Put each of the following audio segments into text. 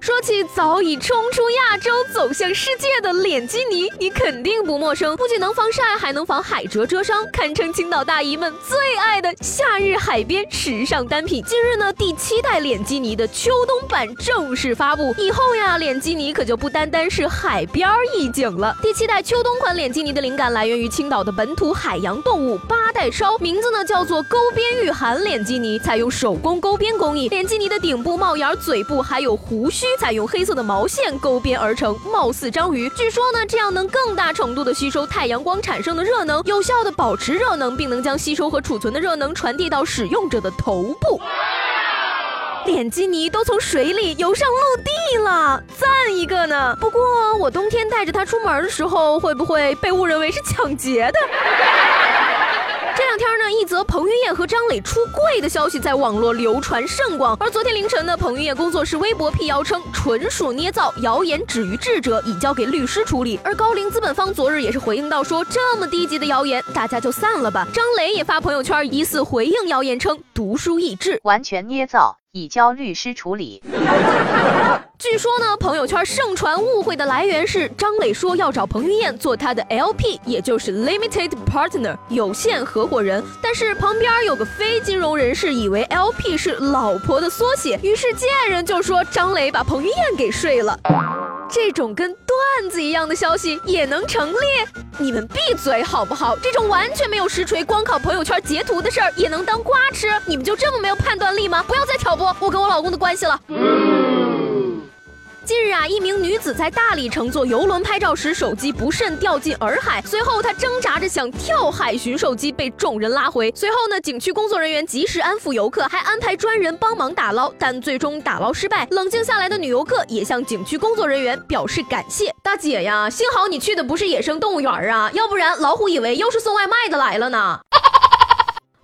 说起早已冲出亚洲走向世界的脸基尼，你肯定不陌生。不仅能防晒，还能防海蜇蜇伤，堪称青岛大姨们最爱的夏日海边时尚单品。近日呢，第七代脸基尼的秋冬版正式发布，以后呀，脸基尼可就不单单是海边意境了。第七代秋冬款脸基尼的灵感来源于青岛的本土海洋动物八代烧，名字呢叫做钩边御寒脸基尼，采用手工钩边工艺。脸基尼的顶部、帽檐、嘴部还有胡须。采用黑色的毛线勾编而成，貌似章鱼。据说呢，这样能更大程度的吸收太阳光产生的热能，有效的保持热能，并能将吸收和储存的热能传递到使用者的头部。脸基尼都从水里游上陆地了，赞一个呢！不过我冬天带着它出门的时候，会不会被误认为是抢劫的？这两天呢，一则彭于晏和张磊出柜的消息在网络流传甚广。而昨天凌晨呢，彭于晏工作室微博辟谣称纯属捏造，谣言止于智者，已交给律师处理。而高瓴资本方昨日也是回应到说，这么低级的谣言，大家就散了吧。张磊也发朋友圈疑似回应谣言称，读书益智，完全捏造。已交律师处理。据说呢，朋友圈盛传误会的来源是张磊说要找彭于晏做他的 LP，也就是 Limited Partner 有限合伙人。但是旁边有个非金融人士以为 LP 是老婆的缩写，于是贱人就说张磊把彭于晏给睡了。这种跟段子一样的消息也能成立？你们闭嘴好不好？这种完全没有实锤，光靠朋友圈截图的事儿也能当瓜吃？你们就这么没有判断力吗？不要再挑拨我跟我老公的关系了。近日啊，一名女子在大理乘坐游轮拍照时，手机不慎掉进洱海。随后她挣扎着想跳海寻手机，被众人拉回。随后呢，景区工作人员及时安抚游客，还安排专人帮忙打捞，但最终打捞失败。冷静下来的女游客也向景区工作人员表示感谢：“大姐呀，幸好你去的不是野生动物园啊，要不然老虎以为又是送外卖的来了呢。”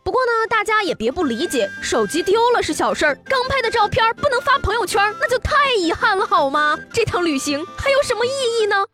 不过呢，大家也别不理解，手机丢了是小事儿，刚拍的照片不能发朋友圈，那就太遗憾了，好吗？这趟旅行还有什么意义呢？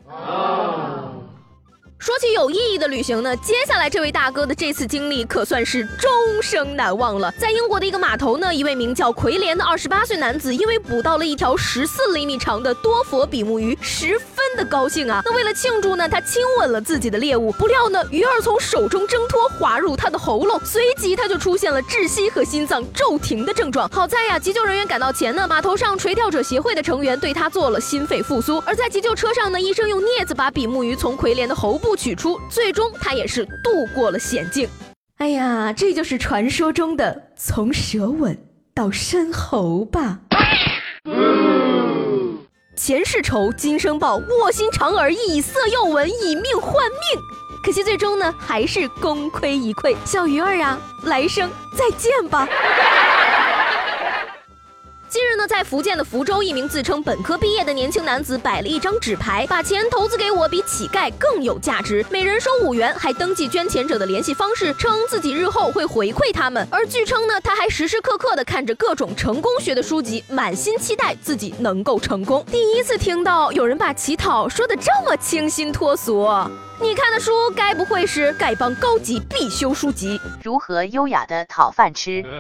说起有意义的旅行呢，接下来这位大哥的这次经历可算是终生难忘了。在英国的一个码头呢，一位名叫奎连的二十八岁男子，因为捕到了一条十四厘米长的多佛比目鱼，十分的高兴啊。那为了庆祝呢，他亲吻了自己的猎物，不料呢，鱼儿从手中挣脱，滑入他的喉咙，随即他就出现了窒息和心脏骤停的症状。好在呀，急救人员赶到前呢，码头上垂钓者协会的成员对他做了心肺复苏。而在急救车上呢，医生用镊子把比目鱼从奎连的喉部。取出，最终他也是度过了险境。哎呀，这就是传说中的从舌吻到深喉吧。前世仇，今生报，卧薪尝耳，以色诱吻，以命换命。可惜最终呢，还是功亏一篑。小鱼儿啊，来生再见吧。近日呢，在福建的福州，一名自称本科毕业的年轻男子摆了一张纸牌，把钱投资给我比乞丐更有价值，每人收五元，还登记捐钱者的联系方式，称自己日后会回馈他们。而据称呢，他还时时刻刻的看着各种成功学的书籍，满心期待自己能够成功。第一次听到有人把乞讨说的这么清新脱俗，你看的书该不会是丐帮高级必修书籍？如何优雅的讨饭吃？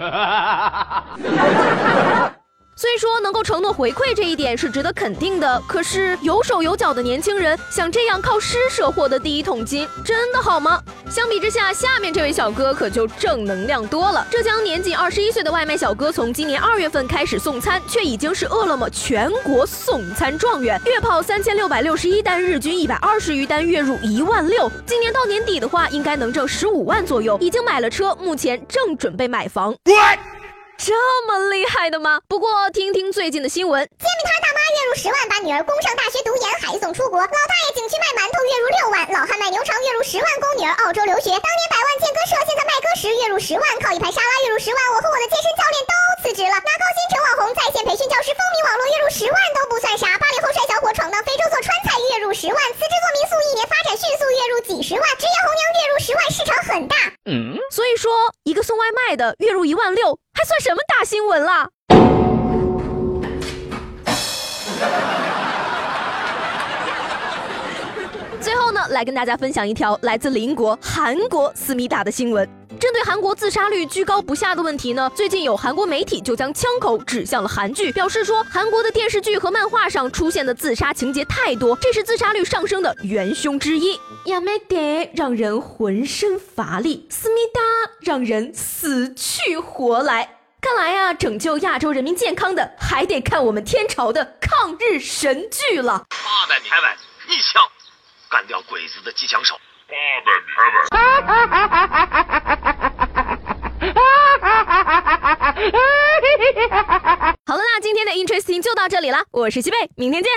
虽说能够承诺回馈这一点是值得肯定的，可是有手有脚的年轻人想这样靠施舍获得第一桶金，真的好吗？相比之下，下面这位小哥可就正能量多了。浙江年仅二十一岁的外卖小哥，从今年二月份开始送餐，却已经是饿了么全国送餐状元，月跑三千六百六十一单，日均一百二十余单，月入一万六。今年到年底的话，应该能挣十五万左右。已经买了车，目前正准备买房。这么厉害的吗？不过听听最近的新闻，煎饼摊大妈月入十万，把女儿供上大学读研，还送出国；老大爷景区卖馒头，月入六万；老汉卖牛肠，月入十万，供女儿澳洲留学。当年百万建歌社，现在卖歌时月入十万，靠一盘沙拉月入十万。娘月入十万，市场很大。嗯，所以说一个送外卖的月入一万六，还算什么大新闻啦？最后呢，来跟大家分享一条来自邻国韩国思密达的新闻。针对韩国自杀率居高不下的问题呢，最近有韩国媒体就将枪口指向了韩剧，表示说韩国的电视剧和漫画上出现的自杀情节太多，这是自杀率上升的元凶之一。亚美得让人浑身乏力，思密达让人死去活来。看来呀，拯救亚洲人民健康的还得看我们天朝的抗日神剧了。八百米开外一枪干掉鬼子的机枪手。好了，那今天的 Interesting 就到这里了，我是西贝，明天见。